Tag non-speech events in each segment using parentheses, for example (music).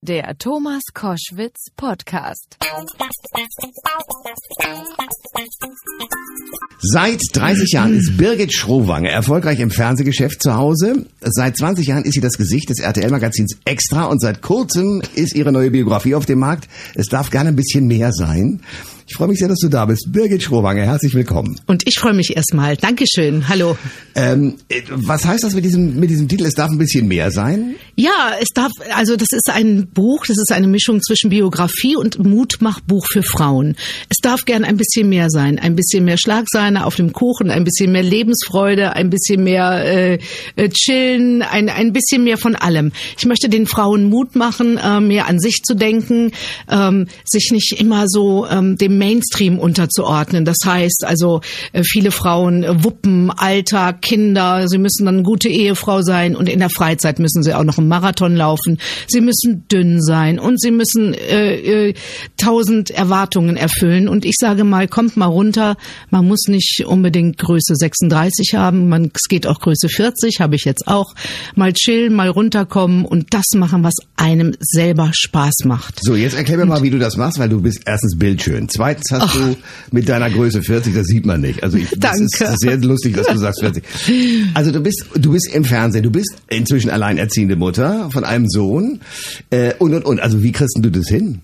Der Thomas Koschwitz Podcast. Seit 30 Jahren ist Birgit Schrowange erfolgreich im Fernsehgeschäft zu Hause. Seit 20 Jahren ist sie das Gesicht des RTL-Magazins Extra und seit kurzem ist ihre neue Biografie auf dem Markt. Es darf gerne ein bisschen mehr sein. Ich freue mich sehr, dass du da bist. Birgit Schrowange, herzlich willkommen. Und ich freue mich erstmal. Dankeschön. Hallo. Ähm, was heißt das mit diesem, mit diesem Titel? Es darf ein bisschen mehr sein? Ja, es darf, also das ist ein Buch, das ist eine Mischung zwischen Biografie und Mutmachbuch für Frauen. Es darf gern ein bisschen mehr sein. Ein bisschen mehr Schlagsahne auf dem Kuchen, ein bisschen mehr Lebensfreude, ein bisschen mehr äh, äh, chillen, ein, ein bisschen mehr von allem. Ich möchte den Frauen Mut machen, äh, mehr an sich zu denken, ähm, sich nicht immer so ähm, dem Mainstream unterzuordnen. Das heißt also, äh, viele Frauen äh, wuppen, Alltag, Kinder, sie müssen dann eine gute Ehefrau sein und in der Freizeit müssen sie auch noch einen Marathon laufen. Sie müssen dünn sein und sie müssen äh, äh, tausend Erwartungen erfüllen. Und ich sage mal, kommt mal runter. Man muss nicht unbedingt Größe 36 haben. Man, es geht auch Größe 40, habe ich jetzt auch. Mal chillen, mal runterkommen und das machen, was einem selber Spaß macht. So, jetzt erklär mir mal, wie du das machst, weil du bist erstens bildschön. Zwei Zweitens hast oh. du mit deiner Größe 40, das sieht man nicht. Also ich, das Danke. ist sehr lustig, dass du sagst 40. Also du bist, du bist im Fernsehen, du bist inzwischen alleinerziehende Mutter von einem Sohn äh, und und und. Also wie kriegst du das hin?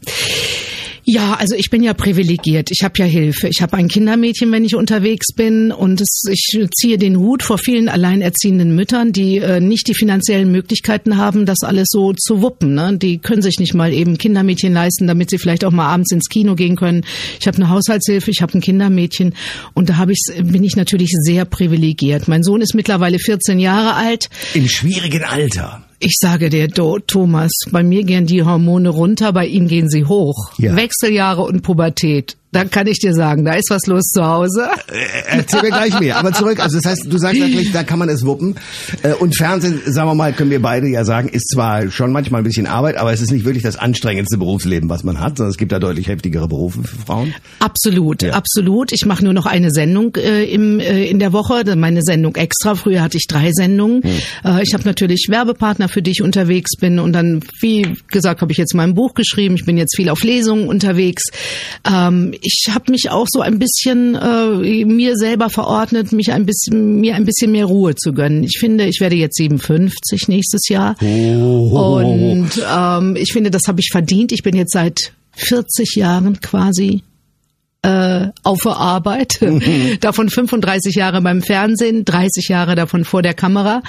Ja, also ich bin ja privilegiert. Ich habe ja Hilfe. Ich habe ein Kindermädchen, wenn ich unterwegs bin und es, ich ziehe den Hut vor vielen alleinerziehenden Müttern, die äh, nicht die finanziellen Möglichkeiten haben, das alles so zu wuppen. Ne? Die können sich nicht mal eben Kindermädchen leisten, damit sie vielleicht auch mal abends ins Kino gehen können. Ich habe eine Haushaltshilfe, ich habe ein Kindermädchen und da hab ich, bin ich natürlich sehr privilegiert. Mein Sohn ist mittlerweile 14 Jahre alt. Im schwierigen Alter. Ich sage dir, Thomas, bei mir gehen die Hormone runter, bei ihm gehen sie hoch. Ja. Wechseljahre und Pubertät dann kann ich dir sagen, da ist was los zu Hause. Äh, erzähl mir gleich mehr. Aber zurück, also das heißt, du sagst wirklich, da kann man es wuppen. Äh, und Fernsehen, sagen wir mal, können wir beide ja sagen, ist zwar schon manchmal ein bisschen Arbeit, aber es ist nicht wirklich das anstrengendste Berufsleben, was man hat, sondern es gibt da deutlich heftigere Berufe für Frauen. Absolut, ja. absolut. Ich mache nur noch eine Sendung äh, im, äh, in der Woche, meine Sendung extra. Früher hatte ich drei Sendungen. Hm. Äh, ich habe natürlich Werbepartner, für die ich unterwegs bin. Und dann, wie gesagt, habe ich jetzt mein Buch geschrieben. Ich bin jetzt viel auf Lesungen unterwegs. Ähm, ich habe mich auch so ein bisschen äh, mir selber verordnet, mich ein bisschen mir ein bisschen mehr Ruhe zu gönnen. Ich finde, ich werde jetzt 57 nächstes Jahr oh. und ähm, ich finde, das habe ich verdient. Ich bin jetzt seit 40 Jahren quasi äh, auf der Arbeit, mhm. (laughs) davon 35 Jahre beim Fernsehen, 30 Jahre davon vor der Kamera.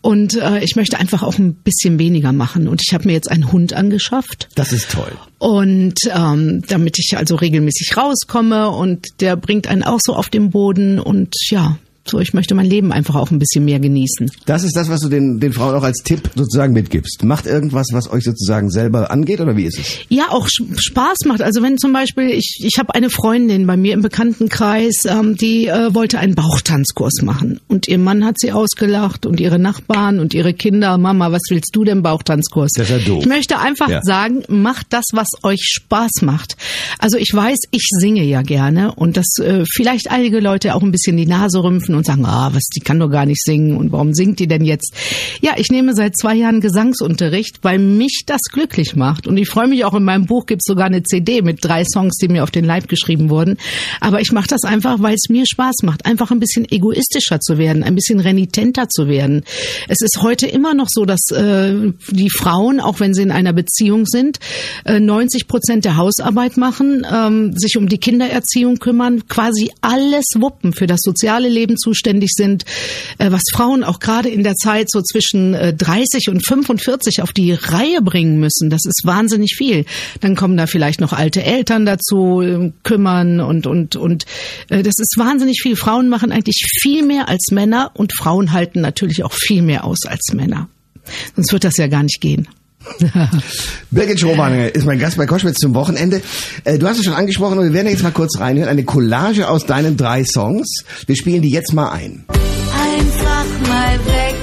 Und äh, ich möchte einfach auch ein bisschen weniger machen. Und ich habe mir jetzt einen Hund angeschafft. Das ist toll. Und ähm, damit ich also regelmäßig rauskomme und der bringt einen auch so auf den Boden und ja, so, ich möchte mein Leben einfach auch ein bisschen mehr genießen. Das ist das, was du den, den Frauen auch als Tipp sozusagen mitgibst. Macht irgendwas, was euch sozusagen selber angeht oder wie ist es? Ja, auch Spaß macht. Also wenn zum Beispiel, ich, ich habe eine Freundin bei mir im Bekanntenkreis, ähm, die äh, wollte einen Bauchtanzkurs machen. Und ihr Mann hat sie ausgelacht und ihre Nachbarn und ihre Kinder, Mama, was willst du denn Bauchtanzkurs? Das ist ja doof. Ich möchte einfach ja. sagen, macht das, was euch Spaß macht. Also ich weiß, ich singe ja gerne und dass äh, vielleicht einige Leute auch ein bisschen die Nase rümpfen schimpfen und sagen, ah, was, die kann doch gar nicht singen und warum singt die denn jetzt? Ja, ich nehme seit zwei Jahren Gesangsunterricht, weil mich das glücklich macht. Und ich freue mich auch, in meinem Buch gibt es sogar eine CD mit drei Songs, die mir auf den Leib geschrieben wurden. Aber ich mache das einfach, weil es mir Spaß macht, einfach ein bisschen egoistischer zu werden, ein bisschen renitenter zu werden. Es ist heute immer noch so, dass äh, die Frauen, auch wenn sie in einer Beziehung sind, äh, 90 Prozent der Hausarbeit machen, ähm, sich um die Kindererziehung kümmern, quasi alles wuppen für das soziale Leben zuständig sind, äh, was Frauen auch gerade in der Zeit so zwischen 30 äh, und 45 auf die Reihe bringen müssen. Das ist wahnsinnig viel. Dann kommen da vielleicht noch alte Eltern dazu, äh, kümmern und, und, und das ist wahnsinnig viel. Frauen machen eigentlich viel mehr als Männer und Frauen halten natürlich auch viel mehr aus als Männer. Sonst wird das ja gar nicht gehen. (laughs) Birgit Schrobange ist mein Gast bei Koschwitz zum Wochenende. Äh, du hast es schon angesprochen und wir werden jetzt mal kurz reinhören. Eine Collage aus deinen drei Songs. Wir spielen die jetzt mal ein. Einfach mal weg.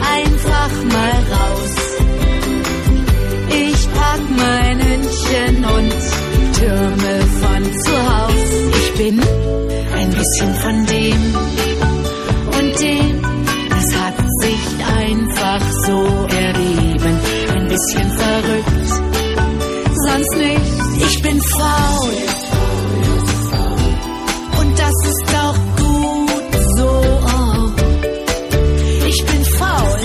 Einfach mal raus. Ich pack mein Hündchen und Türme von zu Haus. Ich bin ein bisschen von dem bisschen verrückt. Sonst nicht, ich bin faul. Und das ist auch gut so. Ich bin faul.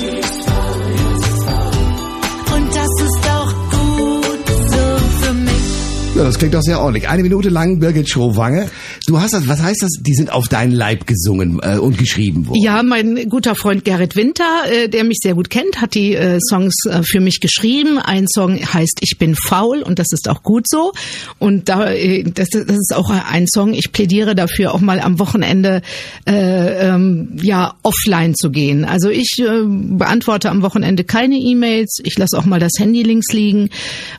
Und das ist auch gut so für mich. Ja, das klingt doch sehr ordentlich. Eine Minute lang Birgit Schrowange. Du hast das, was heißt das? Die sind auf deinen Leib gesungen äh, und geschrieben worden. Ja, mein guter Freund Gerrit Winter, äh, der mich sehr gut kennt, hat die äh, Songs äh, für mich geschrieben. Ein Song heißt Ich bin faul und das ist auch gut so. Und da, äh, das, das ist auch ein Song. Ich plädiere dafür, auch mal am Wochenende äh, ähm, ja offline zu gehen. Also ich äh, beantworte am Wochenende keine E-Mails. Ich lasse auch mal das Handy links liegen.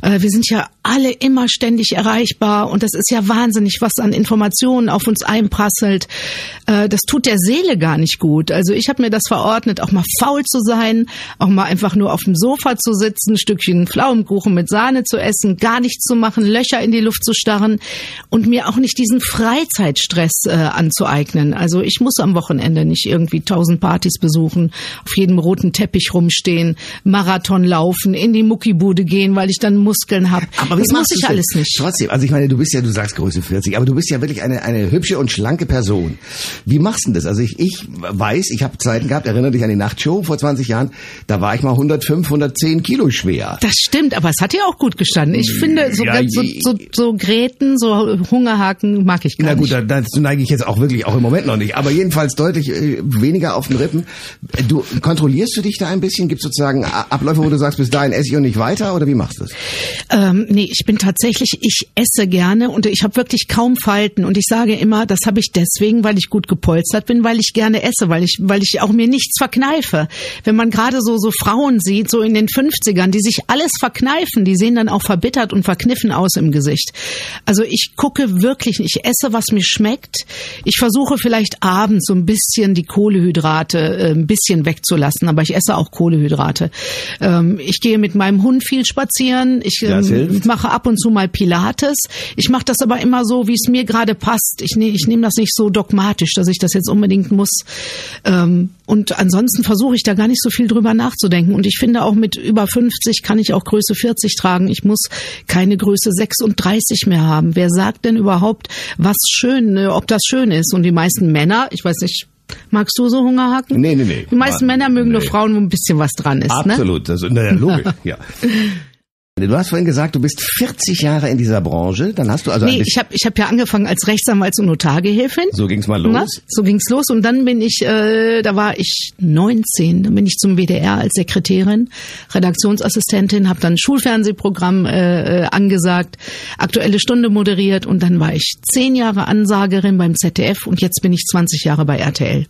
Äh, wir sind ja alle immer ständig erreichbar und das ist ja wahnsinnig, was an Informationen auf uns einprasselt. Äh, das tut der Seele gar nicht gut. Also ich habe mir das verordnet, auch mal faul zu sein, auch mal einfach nur auf dem Sofa zu sitzen, ein Stückchen Pflaumenkuchen mit Sahne zu essen, gar nichts zu machen, Löcher in die Luft zu starren und mir auch nicht diesen Freizeitstress äh, anzueignen. Also ich muss am Wochenende nicht irgendwie tausend Partys besuchen, auf jedem roten Teppich rumstehen, Marathon laufen, in die Muckibude gehen, weil ich dann Muskeln habe. Aber wie Das muss machst ich denn? alles nicht. Trotzdem, also ich meine, du bist ja, du sagst Größe 40, aber du bist ja wirklich eine, eine hübsche und schlanke Person. Wie machst du denn das? Also ich, ich weiß, ich habe Zeiten gehabt, erinnere dich an die Nachtshow vor 20 Jahren, da war ich mal 105, 110 Kilo schwer. Das stimmt, aber es hat ja auch gut gestanden. Ich finde, so, Ja, so, so, so Gräten, so Hungerhaken mag ich gar Na gut, nicht. da, dazu neige ich jetzt auch wirklich auch im Moment noch nicht, aber jedenfalls deutlich äh, weniger auf den Rippen. Du kontrollierst du dich da ein bisschen? Gibt sozusagen Abläufe, wo du sagst, bis dahin esse ich und nicht weiter oder wie machst du das? Ähm, nee, ich bin tatsächlich, ich esse gerne und ich habe wirklich kaum Falten und ich sage immer, das habe ich deswegen, weil ich gut gepolstert bin, weil ich gerne esse, weil ich, weil ich auch mir nichts verkneife. Wenn man gerade so so Frauen sieht, so in den 50ern, die sich alles verkneifen, die sehen dann auch verbittert und verkniffen aus im Gesicht. Also ich gucke wirklich, ich esse, was mir schmeckt. Ich versuche vielleicht abends so ein bisschen die Kohlehydrate äh, ein bisschen wegzulassen, aber ich esse auch Kohlehydrate. Ähm, ich gehe mit meinem Hund viel spazieren. Ich ähm, hilft. Mache ab und zu mal Pilates. Ich mache das aber immer so, wie es mir gerade passt. Ich, ne, ich nehme das nicht so dogmatisch, dass ich das jetzt unbedingt muss. Ähm, und ansonsten versuche ich da gar nicht so viel drüber nachzudenken. Und ich finde auch mit über 50 kann ich auch Größe 40 tragen. Ich muss keine Größe 36 mehr haben. Wer sagt denn überhaupt, was schön, äh, ob das schön ist? Und die meisten Männer, ich weiß nicht, magst du so Hungerhaken? Nee, nee, nee. Die meisten Männer mögen nur nee. Frauen, wo ein bisschen was dran ist. Ne? Absolut, das, na (laughs) ja, logisch, ja. Du hast vorhin gesagt, du bist 40 Jahre in dieser Branche, dann hast du also Nee, ich habe ich hab ja angefangen als Rechtsanwalts- und Notargehilfin. so ging's mal los. Na, so ging's los und dann bin ich, äh, da war ich 19, dann bin ich zum WDR als Sekretärin, Redaktionsassistentin, habe dann Schulfernsehprogramm äh, äh, angesagt, aktuelle Stunde moderiert und dann war ich zehn Jahre Ansagerin beim ZDF und jetzt bin ich 20 Jahre bei RTL.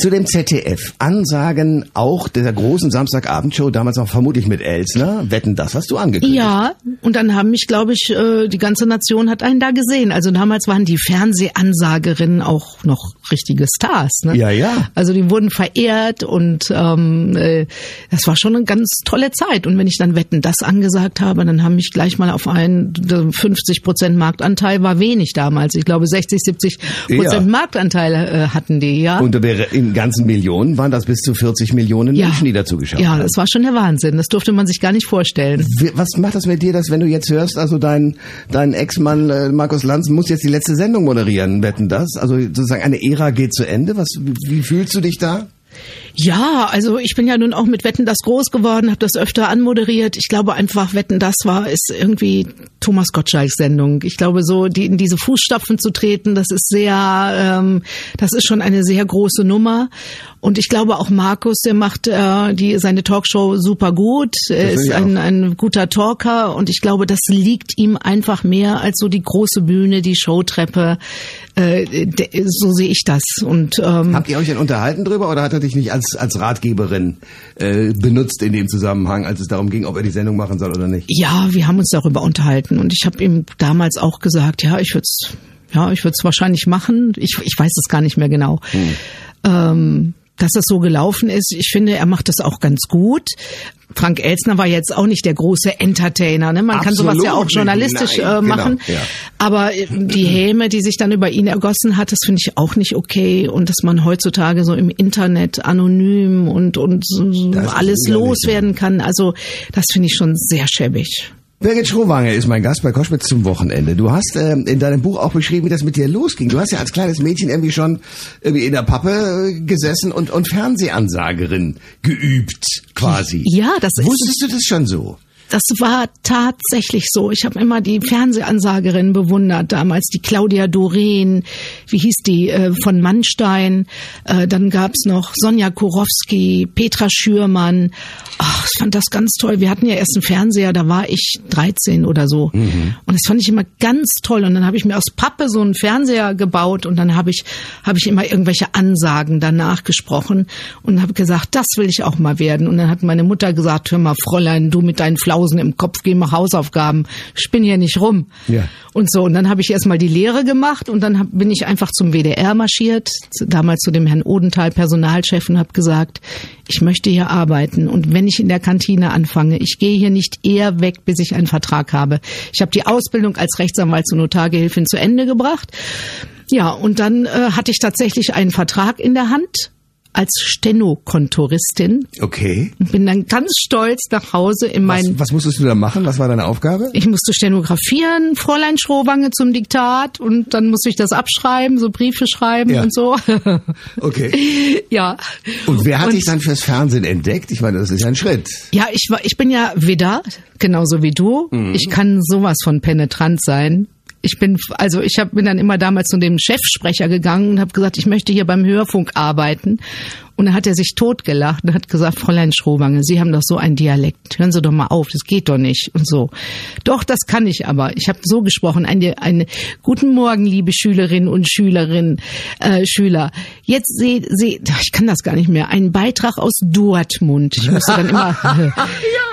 Zu dem ZDF. Ansagen auch der großen Samstagabendshow, damals noch vermutlich mit Elsner. Wetten, das hast du angekündigt. Ja, und dann haben mich, glaube ich, äh, die ganze Nation hat einen da gesehen. Also damals waren die Fernsehansagerinnen auch noch richtige Stars. Ne? Ja, ja. Also die wurden verehrt und ähm, äh, das war schon eine ganz tolle Zeit. Und wenn ich dann Wetten das angesagt habe, dann haben mich gleich mal auf einen 50 Prozent Marktanteil war wenig damals. Ich glaube 60, 70 Prozent Ja. Marktanteil äh, hatten die, ja. Und da ganzen Millionen waren das bis zu 40 Millionen ja. Menschen, die dazu geschaut Ja, haben. das war schon der Wahnsinn. Das durfte man sich gar nicht vorstellen. Was macht das mit dir, dass wenn du jetzt hörst, also dein dein Ex-Mann äh, Markus Lanz muss jetzt die letzte Sendung moderieren, wetten das? Also sozusagen eine Ära geht zu Ende. Was wie, wie fühlst du dich da? Ja, also ich bin ja nun auch mit Wetten das groß geworden, habe das öfter anmoderiert. Ich glaube einfach, Wetten das war ist irgendwie Thomas Gottschalks Sendung. Ich glaube so, die, in diese Fußstapfen zu treten, das ist sehr, ähm, das ist schon eine sehr große Nummer. Und ich glaube auch Markus, der macht äh, die seine Talkshow super gut. Er ist ein, ein guter Talker und ich glaube, das liegt ihm einfach mehr als so die große Bühne, die Showtreppe. Äh, de, so sehe ich das. Und ähm, Habt ihr euch denn unterhalten drüber oder hat er dich nicht als als Ratgeberin äh, benutzt in dem Zusammenhang, als es darum ging, ob er die Sendung machen soll oder nicht? Ja, wir haben uns darüber unterhalten und ich habe ihm damals auch gesagt, ja, ich würde es ja, ich würde es wahrscheinlich machen. Ich, ich weiß es gar nicht mehr genau. Ähm, dass das so gelaufen ist. Ich finde, er macht das auch ganz gut. Frank Elsner war jetzt auch nicht der große Entertainer. Ne? Man kann sowas ja auch Absolut journalistisch nein, äh, genau, machen. ja. Aber äh, die Häme, die sich dann über ihn ergossen hat, das finde ich auch nicht okay. Und dass man heutzutage so im Internet anonym und, und so alles loswerden kann, also das finde ich schon sehr schäbig. Birgit Schrowange ist mein Gast bei Koschwitz zum Wochenende. Du hast ähm, in deinem Buch auch beschrieben, wie das mit dir losging. Du hast ja als kleines Mädchen irgendwie schon irgendwie in der Pappe äh, gesessen und, und Fernsehansagerin geübt, quasi. Ja, das ist- Wusstest du das schon so? Das war tatsächlich so. Ich habe immer die Fernsehansagerin bewundert, damals die Claudia Doreen, wie hieß die, äh, von Mannstein. Äh, dann gab's noch Sonja Kurowski, Petra Schürmann. Ach, ich fand das ganz toll. Wir hatten ja erst einen Fernseher, da war ich 13 oder so. Und das fand ich immer ganz toll. Und dann habe ich mir aus Pappe so einen Fernseher gebaut und dann habe ich, hab ich immer irgendwelche Ansagen danach gesprochen und habe gesagt, das will ich auch mal werden. Und dann hat meine Mutter gesagt, hör mal, Fräulein, du mit deinen Flausen im Kopf, geh mal Hausaufgaben, spinn hier nicht rum. Ja. Und so, und dann habe ich erst mal die Lehre gemacht und dann hab, bin ich einfach zum WDR marschiert, damals zu dem Herrn Odenthal, Personalchef, und habe gesagt, ich möchte hier arbeiten und wenn ich in der Kantine anfange, ich gehe hier nicht eher weg, bis ich einen Vertrag habe. Ich habe die Ausbildung als Rechtsanwalt zur Notargehilfin zu Ende gebracht. Ja, und dann äh, hatte ich tatsächlich einen Vertrag in der Hand als Stenokontoristin Okay. und bin dann ganz stolz nach Hause in mein Was, was musstest du da machen? Was war deine Aufgabe? ich musste stenografieren, Fräulein Schrowange zum Diktat und dann musste ich das abschreiben, so Briefe schreiben Ja. und so. (laughs) Okay. ja. Und wer hat Und- dich dann fürs Fernsehen entdeckt? Ich meine, das ist ein Schritt. Ja, ich war, ich bin ja Widder, genauso wie du. Mhm. Ich kann sowas von penetrant sein. Ich bin, also ich hab, bin dann immer damals zu dem Chefsprecher gegangen und habe gesagt, ich möchte hier beim Hörfunk arbeiten. Und dann hat er sich totgelacht und hat gesagt, Fräulein Schrowange, Sie haben doch so einen Dialekt. Hören Sie doch mal auf, das geht doch nicht und so. Doch, das kann ich aber. Ich habe so gesprochen. Eine, eine Guten Morgen, liebe Schülerinnen und Schülerinnen, äh, Schüler. Jetzt seht, seht, ich kann das gar nicht mehr. Ein Beitrag aus Dortmund. Ich musste dann immer (laughs)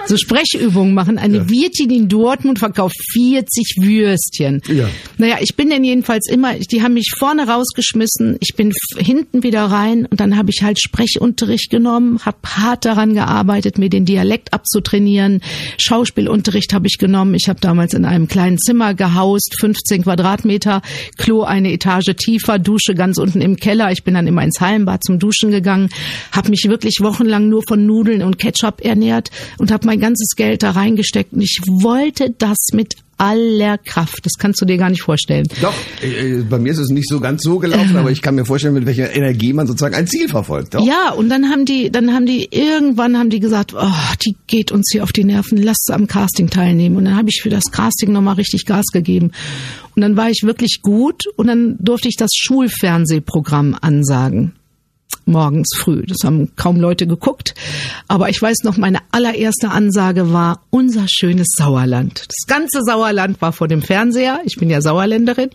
so Sprechübungen machen. Eine Wirtin in Dortmund verkauft 40 Würstchen. Ja. Naja, ich bin dann jedenfalls immer, die haben mich vorne rausgeschmissen, ich bin hinten wieder rein und dann habe ich halt Sprechunterricht genommen, habe hart daran gearbeitet, mir den Dialekt abzutrainieren. Schauspielunterricht habe ich genommen. Ich habe damals in einem kleinen Zimmer gehaust, 15 Quadratmeter, Klo eine Etage tiefer, Dusche ganz unten im Keller. Ich bin dann immer ins Hallenbad zum Duschen gegangen, habe mich wirklich wochenlang nur von Nudeln und Ketchup ernährt und habe mein ganzes Geld da reingesteckt und ich wollte das mit aller Kraft. Das kannst du dir gar nicht vorstellen. Doch, äh, bei mir ist es nicht so ganz so gelaufen, aber ich kann mir vorstellen, mit welcher Energie man sozusagen ein Ziel verfolgt. Doch. Ja, und dann haben die, dann haben die, irgendwann haben die gesagt, oh, die geht uns hier auf die Nerven, lass sie am Casting teilnehmen. Und dann habe ich für das Casting nochmal richtig Gas gegeben. Und dann war ich wirklich gut und dann durfte ich das Schulfernsehprogramm ansagen. Morgens früh. Das haben kaum Leute geguckt. Aber ich weiß noch, meine allererste Ansage war unser schönes Sauerland. Das ganze Sauerland war vor dem Fernseher. Ich bin ja Sauerländerin.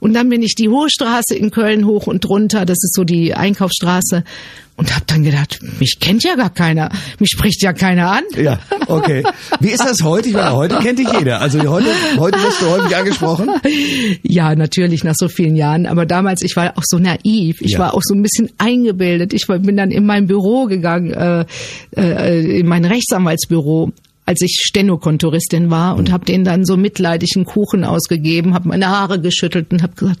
Und dann bin ich die Hohe Straße in Köln hoch und runter. Das ist so die Einkaufsstraße. Und habe dann gedacht, mich kennt ja gar keiner. Mich spricht ja keiner an. Ja, okay. Wie ist das heute? Ich meine, heute kennt dich jeder. Also heute, heute wirst du häufig angesprochen. Ja, natürlich nach so vielen Jahren. Aber damals, ich war auch so naiv. Ich Ja. war auch so ein bisschen eingebildet. Ich war, bin dann in mein Büro gegangen, äh, äh, in mein Rechtsanwaltsbüro als ich Stenokontoristin war und habe denen dann so mitleidig einen Kuchen ausgegeben, habe meine Haare geschüttelt und habe gesagt,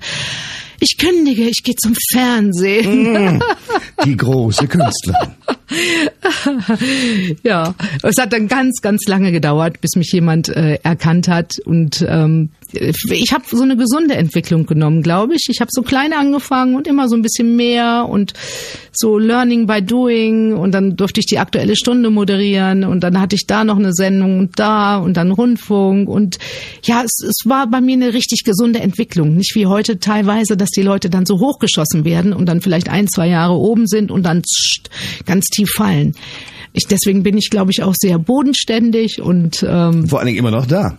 ich kündige, ich gehe zum Fernsehen. (laughs) Die große Künstlerin. (laughs) ja, es hat dann ganz, ganz lange gedauert, bis mich jemand äh, erkannt hat. Und ähm, ich habe so eine gesunde Entwicklung genommen, glaube ich. Ich habe so klein angefangen und immer so ein bisschen mehr und so Learning by Doing. Und dann durfte ich die aktuelle Stunde moderieren und dann hatte ich da noch eine Sendung und da und dann Rundfunk. Und ja, es, es war bei mir eine richtig gesunde Entwicklung. Nicht wie heute teilweise, dass die Leute dann so hochgeschossen werden und dann vielleicht ein, zwei Jahre oben sind und dann ganz tief fallen. Ich, deswegen bin ich, glaube ich, auch sehr bodenständig und ähm, Vor allen Dingen immer noch da.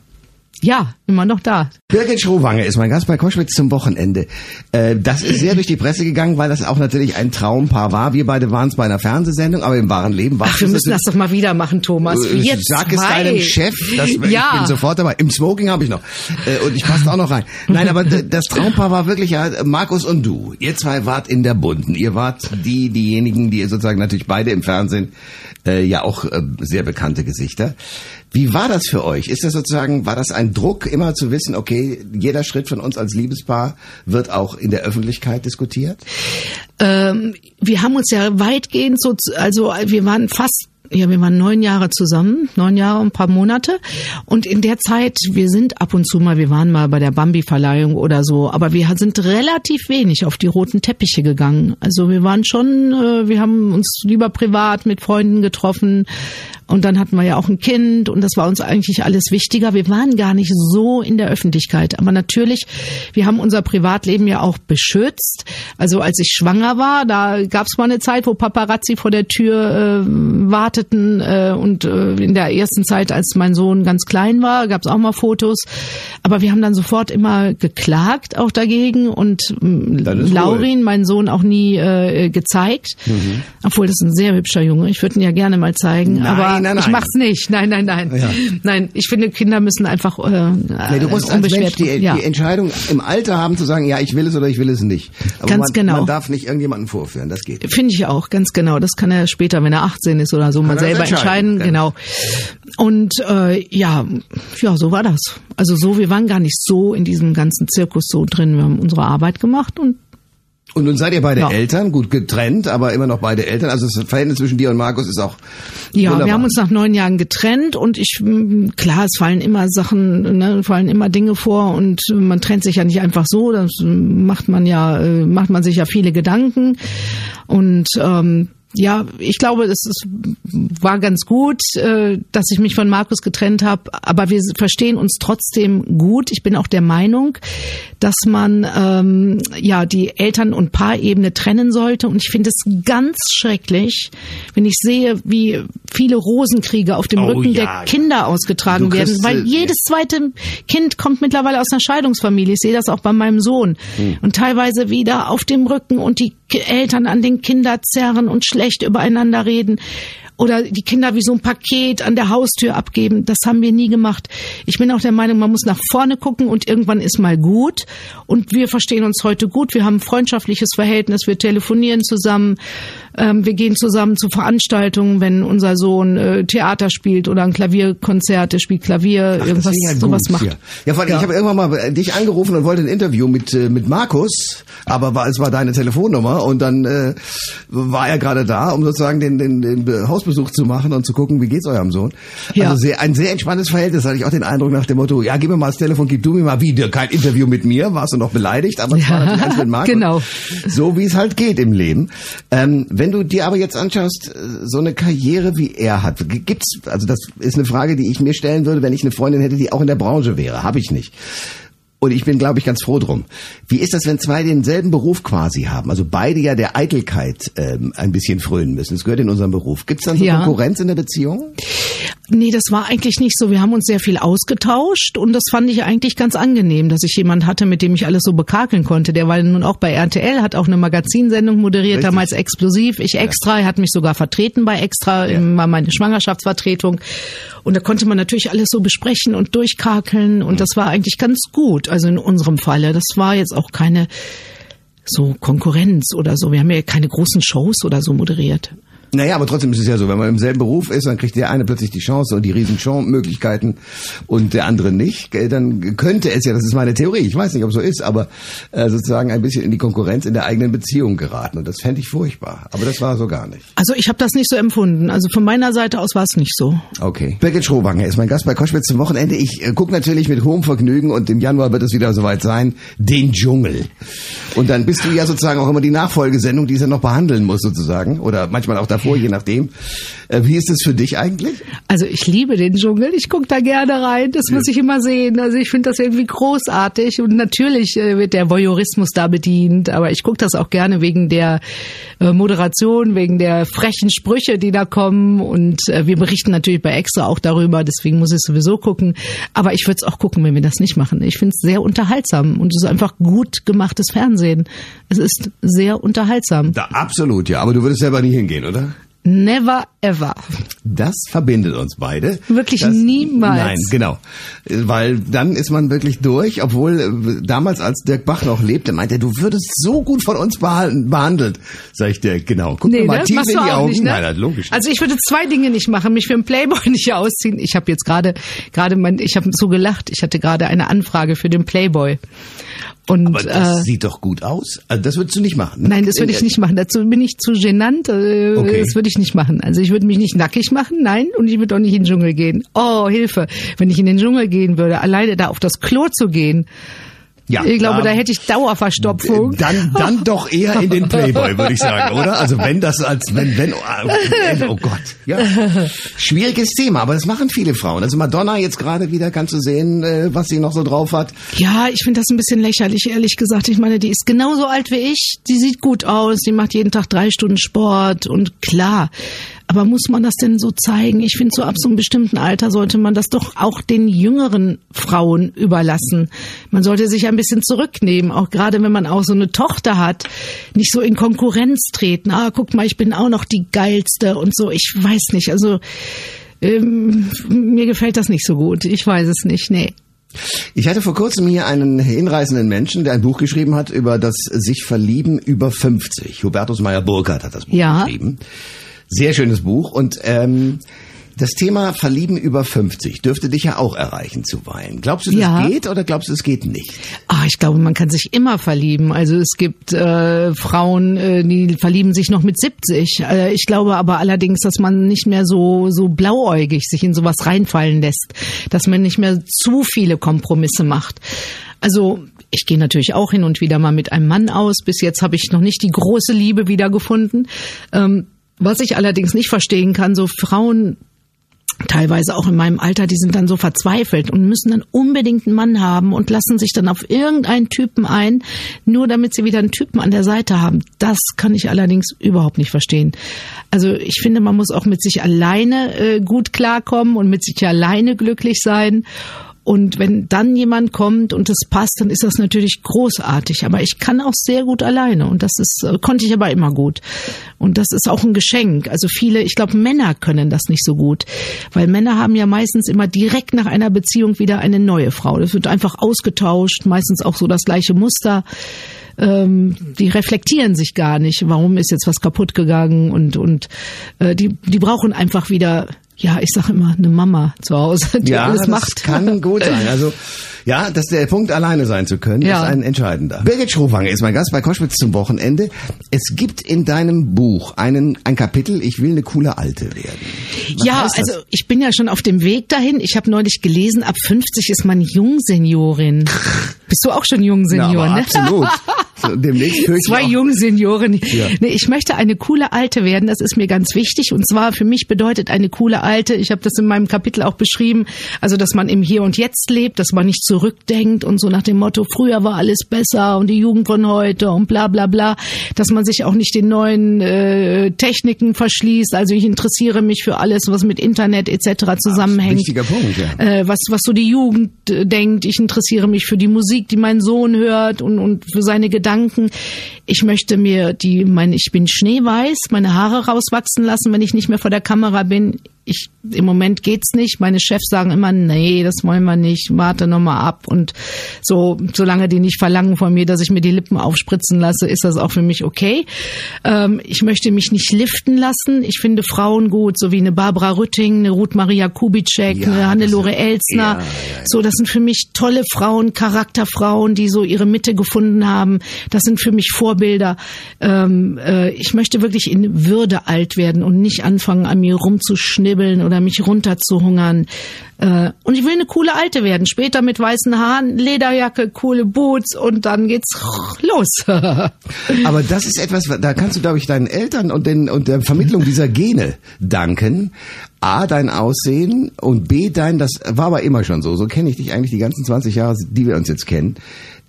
Ja, immer noch da. Birgit Schrowange ist mein Gast bei Koschwitz zum Wochenende. Äh, das ist sehr durch die Presse gegangen, weil das auch natürlich ein Traumpaar war. Wir beide waren es bei einer Fernsehsendung, aber im wahren Leben war Ach, wir müssen das doch mal wieder machen, Thomas. Wir Äh, Sag es deinem Chef, das, ich Ja. bin sofort dabei. Im Smoking habe ich noch. Äh, und ich passe auch noch rein. Nein, aber das Traumpaar war wirklich ja Markus und du. Ihr zwei wart in der Bunten. Ihr wart die, diejenigen, die sozusagen natürlich beide im Fernsehen ja auch sehr bekannte Gesichter. Wie war das für euch? Ist das sozusagen, war das ein Druck, immer zu wissen, okay, jeder Schritt von uns als Liebespaar wird auch in der Öffentlichkeit diskutiert? Ähm, wir haben uns ja weitgehend so, also wir waren fast ja, wir waren neun Jahre zusammen, neun Jahre und ein paar Monate. Und in der Zeit, wir sind ab und zu mal, wir waren mal bei der Bambi-Verleihung oder so, aber wir sind relativ wenig auf die roten Teppiche gegangen. Also wir waren schon, äh, wir haben uns lieber privat mit Freunden getroffen. Und dann hatten wir ja auch ein Kind und das war uns eigentlich alles wichtiger. Wir waren gar nicht so in der Öffentlichkeit. Aber natürlich, wir haben unser Privatleben ja auch beschützt. Also als ich schwanger war, da gab es mal eine Zeit, wo Paparazzi vor der Tür äh, warteten. Äh, und äh, in der ersten Zeit, als mein Sohn ganz klein war, gab es auch mal Fotos. Aber wir haben dann sofort immer geklagt auch dagegen und ist Laurin, mein Sohn, auch nie äh, gezeigt. Obwohl das ist ein sehr hübscher Junge. Ich würde ihn ja gerne mal zeigen. Nein, aber nein, ich nein. mach's nicht. Nein, nein, nein. Ja. Nein, ich finde, Kinder müssen einfach äh, Nee, du musst als Mensch die, ja. die Entscheidung im Alter haben zu sagen, ja, ich will es oder ich will es nicht. Aber Ganz man, genau. man darf nicht irgendjemanden vorführen, das geht. Finde ich auch, ganz genau. Das kann er später, wenn er 18 ist oder so, das selber entscheiden, entscheiden. Genau. Und äh, ja, ja, so war das. Also so, wir waren gar nicht so in diesem ganzen Zirkus so drin. Wir haben unsere Arbeit gemacht und Und nun seid ihr beide Ja. Eltern, gut getrennt, aber immer noch beide Eltern. Also das Verhältnis zwischen dir und Markus ist auch Ja, wunderbar. wir haben uns nach neun Jahren getrennt und ich, klar, es fallen immer Sachen, ne, fallen immer Dinge vor und man trennt sich ja nicht einfach so, das macht man ja, äh, macht man sich ja viele Gedanken und ähm, ja, ich glaube, es ist, war ganz gut, äh, dass ich mich von Markus getrennt habe, aber wir verstehen uns trotzdem gut. Ich bin auch der Meinung, dass man ähm, ja die Eltern- und Paarebene trennen sollte. Und ich finde es ganz schrecklich, wenn ich sehe, wie viele Rosenkriege auf dem Oh Rücken ja, der Kinder ausgetragen Du werden, weil jedes zweite Kind kommt mittlerweile aus einer Scheidungsfamilie. Ich sehe das auch bei meinem Sohn. Hm. Und teilweise wieder auf dem Rücken und die Eltern an den Kinder zerren und schlecht übereinander reden. Oder die Kinder wie so ein Paket an der Haustür abgeben. Das haben wir nie gemacht. Ich bin auch der Meinung, man muss nach vorne gucken und irgendwann ist mal gut. Und wir verstehen uns heute gut. Wir haben ein freundschaftliches Verhältnis. Wir telefonieren zusammen. Ähm, wir gehen zusammen zu Veranstaltungen, wenn unser Sohn äh, Theater spielt oder ein Klavierkonzert, er spielt Klavier, Ach, irgendwas ja sowas gut, macht. Ja, ja vor allem, ich habe irgendwann mal äh, dich angerufen und wollte ein Interview mit äh, mit Markus, aber war, es war deine Telefonnummer und dann äh, war er gerade da, um sozusagen den, den, den Be- Hausbesuch zu machen und zu gucken, wie geht's eurem Sohn. Ja. Also sehr, ein sehr entspanntes Verhältnis, hatte ich auch den Eindruck nach dem Motto, ja, gib mir mal das Telefon, gib du mir mal wieder kein Interview mit mir, warst du noch beleidigt, aber es war Ja, natürlich mit Markus. genau. So wie es halt geht im Leben. Ähm, wenn du dir aber jetzt anschaust, äh, so eine Karriere wie er hat, gibt's, also das ist eine Frage, die ich mir stellen würde, wenn ich eine Freundin hätte, die auch in der Branche wäre. Habe ich nicht. Und ich bin, glaube ich, ganz froh drum. Wie ist das, wenn zwei denselben Beruf quasi haben? Also beide ja der Eitelkeit ähm, ein bisschen frönen müssen. Das gehört in unserem Beruf. Gibt's dann so Ja. Konkurrenz in der Beziehung? Nee, das war eigentlich nicht so. Wir haben uns sehr viel ausgetauscht und das fand ich eigentlich ganz angenehm, dass ich jemand hatte, mit dem ich alles so bekakeln konnte. Der war nun auch bei RTL, hat auch eine Magazinsendung moderiert, Richtig. damals explosiv. Ich extra, er hat mich sogar vertreten bei extra, war meine Schwangerschaftsvertretung. Und da konnte man natürlich alles so besprechen und durchkakeln und das war eigentlich ganz gut. Also in unserem Falle. Das war jetzt auch keine so Konkurrenz oder so. Wir haben ja keine großen Shows oder so moderiert. Naja, aber trotzdem ist es ja so, wenn man im selben Beruf ist, dann kriegt der eine plötzlich die Chance und die riesen Chance-Möglichkeiten und der andere nicht. Gell, Dann könnte es ja, das ist meine Theorie, ich weiß nicht, ob es so ist, aber äh, sozusagen ein bisschen in die Konkurrenz in der eigenen Beziehung geraten. Und das fände ich furchtbar. Aber das war so gar nicht. Also ich habe das nicht so empfunden. Also von meiner Seite aus war es nicht so. Okay. Birgit Schrowanger ist mein Gast bei Koschwitz zum Wochenende. Ich äh, gucke natürlich mit hohem Vergnügen und im Januar wird es wieder soweit sein, den Dschungel. Und dann bist du ja sozusagen auch immer die Nachfolgesendung, die es ja noch behandeln muss sozusagen. Oder manchmal auch davor, je nachdem. Äh, wie ist es für dich eigentlich? Also ich liebe den Dschungel, ich gucke da gerne rein, das muss ich immer sehen. Also ich finde das irgendwie großartig und natürlich äh, wird der Voyeurismus da bedient, aber ich gucke das auch gerne wegen der äh, Moderation, wegen der frechen Sprüche, die da kommen und wir berichten natürlich bei Extra auch darüber, deswegen muss ich sowieso gucken. Aber ich würde es auch gucken, wenn wir das nicht machen. Ich finde es sehr unterhaltsam und es ist einfach gut gemachtes Fernsehen. Es ist sehr unterhaltsam. Da, absolut, ja. Aber du würdest selber nie hingehen, oder? Never ever. Das verbindet uns beide. Wirklich das, niemals. Nein, genau. Weil dann ist man wirklich durch, obwohl äh, damals, als Dirk Bach noch lebte, meinte er, du würdest so gut von uns behandelt. Sag ich dir, genau. Guck nee, mir mal tief in die Augen. Nicht, ne? Nein, logisch. Also ich würde zwei Dinge nicht machen, mich für einen Playboy (laughs) nicht ausziehen. Ich habe jetzt gerade gerade mein ich habe so gelacht, ich hatte gerade eine Anfrage für den Playboy. Und, Aber das äh, sieht doch gut aus. Also das würdest du nicht machen. Ne? Nein, das würde ich nicht machen. Dazu bin ich zu genannt. Äh, okay. Das würde ich nicht machen. Also ich würde mich nicht nackig machen, nein, und ich würde auch nicht in den Dschungel gehen. Oh, Hilfe. Wenn ich in den Dschungel gehen würde, alleine da auf das Klo zu gehen, ja, ich glaube, da hätte ich Dauerverstopfung. Dann, dann doch eher in den Playboy, würde ich sagen, oder? Also wenn das als, wenn, wenn, oh, oh Gott, ja. Schwieriges Thema, aber das machen viele Frauen. Also Madonna jetzt gerade wieder, kannst du sehen, äh, was sie noch so drauf hat. Ja, ich finde das ein bisschen lächerlich, ehrlich gesagt. Ich meine, die ist genauso alt wie ich, die sieht gut aus, die macht jeden Tag drei Stunden Sport und klar, aber muss man das denn so zeigen? Ich finde, so ab so einem bestimmten Alter sollte man das doch auch den jüngeren Frauen überlassen. Man sollte sich ein bisschen zurücknehmen, auch gerade wenn man auch so eine Tochter hat, nicht so in Konkurrenz treten. Ah, guck mal, ich bin auch noch die geilste und so. Ich weiß nicht. Also ähm, mir gefällt das nicht so gut. Ich weiß es nicht. Nee. Ich hatte vor kurzem hier einen hinreißenden Menschen, der ein Buch geschrieben hat über das sich Verlieben über 50. Hubertus Meyer-Burkhardt hat das Buch ja. geschrieben. Sehr schönes Buch und ähm, das Thema Verlieben über 50 dürfte dich ja auch erreichen zuweilen. Glaubst du, das ja. geht oder glaubst du, es geht nicht? Ah, ich glaube, man kann sich immer verlieben. Also es gibt äh, Frauen, äh, die verlieben sich noch mit 70. Äh, ich glaube aber allerdings, dass man nicht mehr so so blauäugig sich in sowas reinfallen lässt, dass man nicht mehr zu viele Kompromisse macht. Also ich gehe natürlich auch hin und wieder mal mit einem Mann aus. Bis jetzt habe ich noch nicht die große Liebe wiedergefunden. Ähm, was ich allerdings nicht verstehen kann, so Frauen teilweise auch in meinem Alter, die sind dann so verzweifelt und müssen dann unbedingt einen Mann haben und lassen sich dann auf irgendeinen Typen ein, nur damit sie wieder einen Typen an der Seite haben. Das kann ich allerdings überhaupt nicht verstehen. Also ich finde, man muss auch mit sich alleine äh, gut klarkommen und mit sich alleine glücklich sein. Und wenn dann jemand kommt und es passt, dann ist das natürlich großartig. Aber ich kann auch sehr gut alleine und das ist, äh, konnte ich aber immer gut. Und das ist auch ein Geschenk. Also viele, ich glaube, Männer können das nicht so gut, weil Männer haben ja meistens immer direkt nach einer Beziehung wieder eine neue Frau. Das wird einfach ausgetauscht, meistens auch so das gleiche Muster ähm, die reflektieren sich gar nicht, warum ist jetzt was kaputt gegangen und und äh, die die brauchen einfach wieder ja, ich sage immer, eine Mama zu Hause, die ja, alles das macht. kann gut sein. Also ja, dass der Punkt alleine sein zu können, ja. ist ein entscheidender. Birgit Schrowanger ist mein Gast bei Koschwitz zum Wochenende. Es gibt in deinem Buch einen ein Kapitel, ich will eine coole Alte werden. Was ja, also ich bin ja schon auf dem Weg dahin. Ich habe neulich gelesen, ab 50 ist man Jungseniorin. (laughs) Bist du auch schon Jungsenior, ne? Absolut. (laughs) Demnächst Zwei Jungsenioren. Ja. Nee, ich möchte eine coole Alte werden, das ist mir ganz wichtig. Und zwar für mich bedeutet eine coole Alte, ich habe das in meinem Kapitel auch beschrieben, also dass man im Hier und Jetzt lebt, dass man nicht zu zurückdenkt und so nach dem Motto, früher war alles besser und die Jugend von heute und bla bla bla, dass man sich auch nicht den neuen äh, Techniken verschließt. Also ich interessiere mich für alles, was mit Internet etc. zusammenhängt. Wichtiger Punkt, ja. Äh, was, was so die Jugend äh, denkt. Ich interessiere mich für die Musik, die mein Sohn hört und, und für seine Gedanken. Ich möchte mir die, mein, ich bin schneeweiß, meine Haare rauswachsen lassen, wenn ich nicht mehr vor der Kamera bin ich im Moment geht's nicht. Meine Chefs sagen immer, nee, das wollen wir nicht, warte noch mal ab. Und so, solange die nicht verlangen von mir, dass ich mir die Lippen aufspritzen lasse, ist das auch für mich okay. Ähm, ich möchte mich nicht liften lassen. Ich finde Frauen gut, so wie eine Barbara Rütting, eine Ruth Maria Kubitschek, ja, eine Hannelore Elsner. Ja, ja, so, das sind für mich tolle Frauen, Charakterfrauen, die so ihre Mitte gefunden haben. Das sind für mich Vorbilder. Ähm, äh, ich möchte wirklich in Würde alt werden und nicht anfangen, an mir rumzuschnibbeln kribbeln oder mich runterzuhungern. Äh, und ich will eine coole Alte werden. Später mit weißen Haaren, Lederjacke, coole Boots und dann geht's los. (laughs) Aber das ist etwas, da kannst du, glaube ich, deinen Eltern und, den, und der Vermittlung dieser Gene danken. A, dein Aussehen und B, dein, das war aber immer schon so, so kenne ich dich eigentlich die ganzen 20 Jahre, die wir uns jetzt kennen,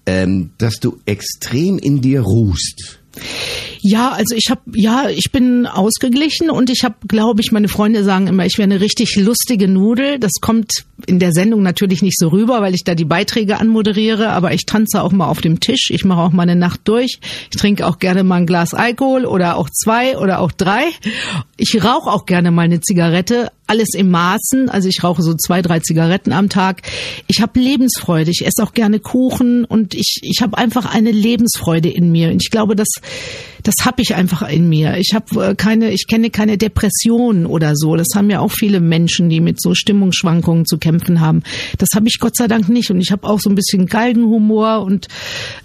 ähm, dass du extrem in dir ruhst. Ja, also ich habe ja, ich bin ausgeglichen und ich habe, glaube ich, meine Freunde sagen immer, ich wäre eine richtig lustige Nudel. Das kommt in der Sendung natürlich nicht so rüber, weil ich da die Beiträge anmoderiere, aber ich tanze auch mal auf dem Tisch. Ich mache auch mal eine Nacht durch. Ich trinke auch gerne mal ein Glas Alkohol oder auch zwei oder auch drei. Ich rauche auch gerne mal eine Zigarette, alles im Maßen. Also ich rauche so zwei, drei Zigaretten am Tag. Ich habe Lebensfreude. Ich esse auch gerne Kuchen und ich, ich habe einfach eine Lebensfreude in mir. Und ich glaube, dass das habe ich einfach in mir. Ich habe äh, keine, ich kenne keine Depressionen oder so. Das haben ja auch viele Menschen, die mit so Stimmungsschwankungen zu kämpfen haben. Das habe ich Gott sei Dank nicht. Und ich habe auch so ein bisschen Galgenhumor und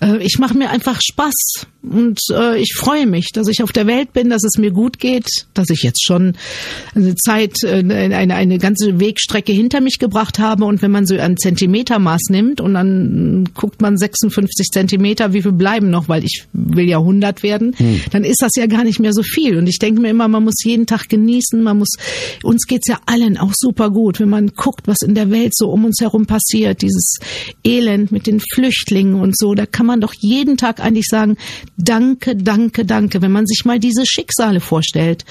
äh, ich mache mir einfach Spaß. Und äh, ich freue mich, dass ich auf der Welt bin, dass es mir gut geht, dass ich jetzt schon eine Zeit, äh, eine, eine ganze Wegstrecke hinter mich gebracht habe. Und wenn man so ein Zentimetermaß nimmt und dann guckt man 56 Zentimeter, wie viel bleiben noch, weil ich will ja 100 werden, hm. dann ist das ja gar nicht mehr so viel. Und ich denke mir immer, man muss jeden Tag genießen, man muss, uns geht's ja allen auch super gut, wenn man guckt, was in der Welt so um uns herum passiert, dieses Elend mit den Flüchtlingen und so, da kann man doch jeden Tag eigentlich sagen, danke, danke, danke, wenn man sich mal diese Schicksale vorstellt.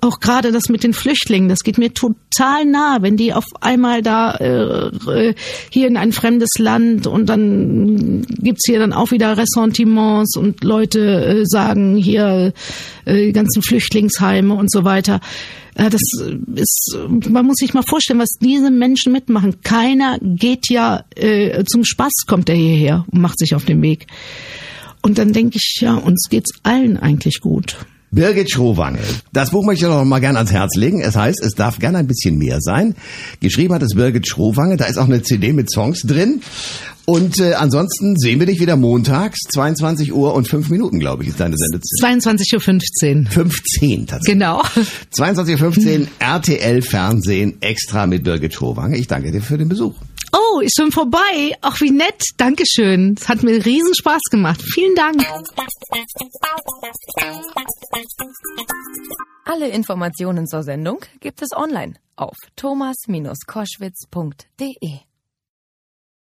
Auch gerade das mit den Flüchtlingen, das geht mir total nah, wenn die auf einmal da äh, äh hier in ein fremdes Land und dann gibt's hier dann auch wieder Ressentiments und Leute äh, sagen hier äh, ganzen Flüchtlingsheime und so weiter. Äh, das ist, man muss sich mal vorstellen, was diese Menschen mitmachen. Keiner geht ja äh, zum Spaß, kommt er hierher und macht sich auf den Weg. Und dann denke ich, ja, uns geht's allen eigentlich gut. Birgit Schrowange. Das Buch möchte ich noch mal gerne ans Herz legen. Es heißt, es darf gerne ein bisschen mehr sein. Geschrieben hat es Birgit Schrowange. Da ist auch eine CD mit Songs drin. Und äh, ansonsten sehen wir dich wieder montags, 22 Uhr und 5 Minuten, glaube ich, ist deine Sendezeit. 22.15 Uhr. 15 15 tatsächlich. Genau. 22.15 Uhr RTL Fernsehen extra mit Birgit Schrowange. Ich danke dir für den Besuch. Oh, ist schon vorbei. Ach, wie nett. Dankeschön. Es hat mir riesen Spaß gemacht. Vielen Dank. Alle Informationen zur Sendung gibt es online auf thomas-koschwitz.de.